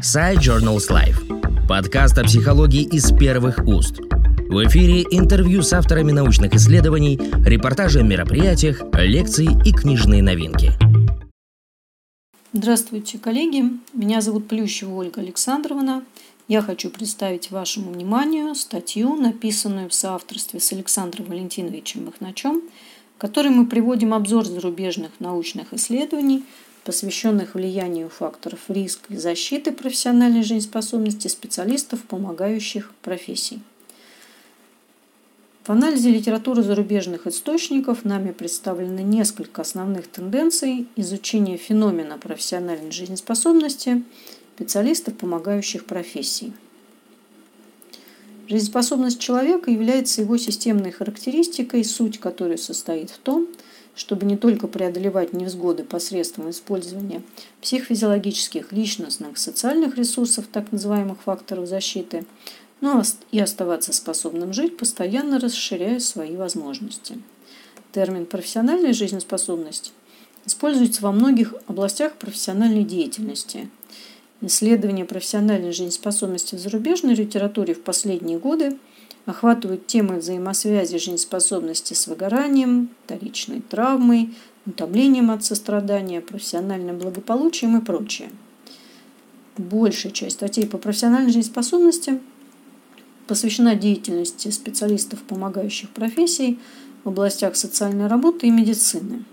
Side Journals Life. Подкаст о психологии из первых уст. В эфире интервью с авторами научных исследований, репортажи о мероприятиях, лекции и книжные новинки. Здравствуйте, коллеги. Меня зовут Плющева Ольга Александровна. Я хочу представить вашему вниманию статью, написанную в соавторстве с Александром Валентиновичем Махначем, в которой мы приводим обзор зарубежных научных исследований – посвященных влиянию факторов риска и защиты профессиональной жизнеспособности специалистов, помогающих профессий. В анализе литературы зарубежных источников нами представлены несколько основных тенденций изучения феномена профессиональной жизнеспособности специалистов, помогающих профессий. Жизнеспособность человека является его системной характеристикой, суть которой состоит в том, чтобы не только преодолевать невзгоды посредством использования психофизиологических, личностных, социальных ресурсов, так называемых факторов защиты, но и оставаться способным жить, постоянно расширяя свои возможности. Термин «профессиональная жизнеспособность» используется во многих областях профессиональной деятельности. Исследования профессиональной жизнеспособности в зарубежной литературе в последние годы – охватывают темы взаимосвязи жизнеспособности с выгоранием, вторичной травмой, утомлением от сострадания, профессиональным благополучием и прочее. Большая часть статей по профессиональной жизнеспособности посвящена деятельности специалистов, помогающих профессий в областях социальной работы и медицины.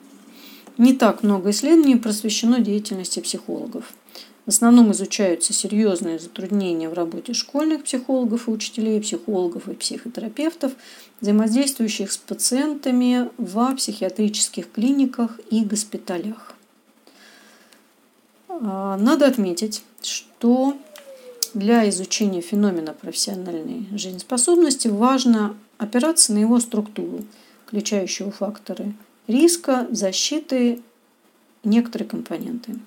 Не так много исследований посвящено деятельности психологов – в основном изучаются серьезные затруднения в работе школьных психологов и учителей, психологов и психотерапевтов, взаимодействующих с пациентами в психиатрических клиниках и госпиталях. А, надо отметить, что для изучения феномена профессиональной жизнеспособности важно опираться на его структуру, включающую факторы риска, защиты, некоторые компоненты.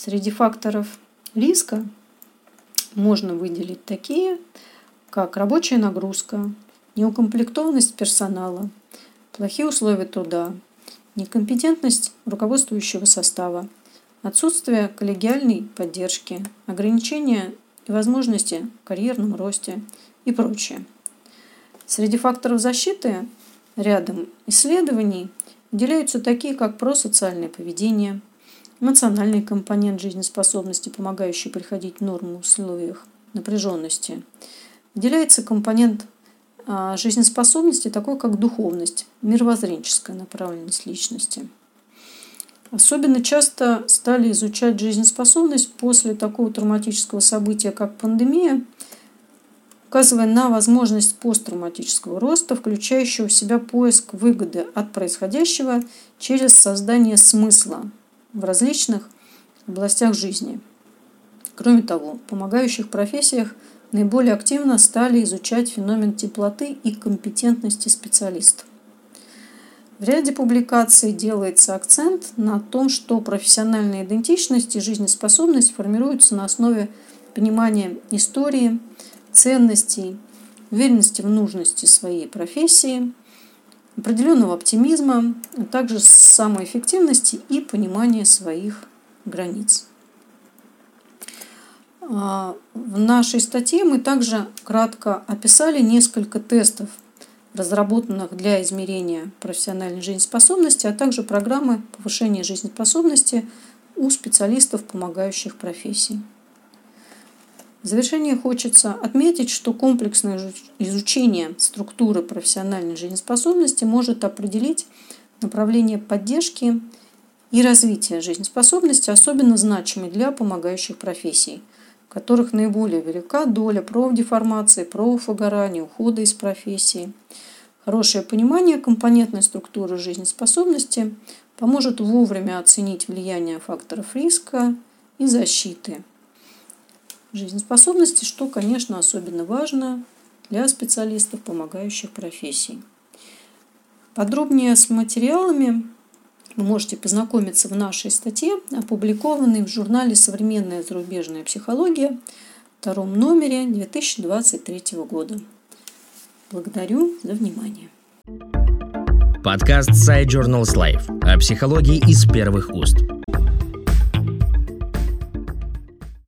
Среди факторов риска можно выделить такие, как рабочая нагрузка, неукомплектованность персонала, плохие условия труда, некомпетентность руководствующего состава, отсутствие коллегиальной поддержки, ограничения и возможности в карьерном росте и прочее. Среди факторов защиты рядом исследований выделяются такие, как просоциальное поведение, эмоциональный компонент жизнеспособности, помогающий приходить в норму в условиях напряженности. Выделяется компонент а, жизнеспособности, такой как духовность, мировоззренческая направленность личности. Особенно часто стали изучать жизнеспособность после такого травматического события, как пандемия, указывая на возможность посттравматического роста, включающего в себя поиск выгоды от происходящего через создание смысла в различных областях жизни. Кроме того, в помогающих профессиях наиболее активно стали изучать феномен теплоты и компетентности специалистов. В ряде публикаций делается акцент на том, что профессиональная идентичность и жизнеспособность формируются на основе понимания истории, ценностей, уверенности в нужности своей профессии – определенного оптимизма, а также самоэффективности и понимания своих границ. А, в нашей статье мы также кратко описали несколько тестов, разработанных для измерения профессиональной жизнеспособности, а также программы повышения жизнеспособности у специалистов, помогающих профессий. В завершение хочется отметить, что комплексное изучение структуры профессиональной жизнеспособности может определить направление поддержки и развития жизнеспособности, особенно значимой для помогающих профессий, в которых наиболее велика доля профдеформации, профвыгорания, ухода из профессии. Хорошее понимание компонентной структуры жизнеспособности поможет вовремя оценить влияние факторов риска и защиты – жизнеспособности, что, конечно, особенно важно для специалистов, помогающих профессий. Подробнее с материалами вы можете познакомиться в нашей статье, опубликованной в журнале «Современная зарубежная психология» в втором номере 2023 года. Благодарю за внимание. Подкаст Side Journals Life о психологии из первых уст.